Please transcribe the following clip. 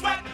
sweat.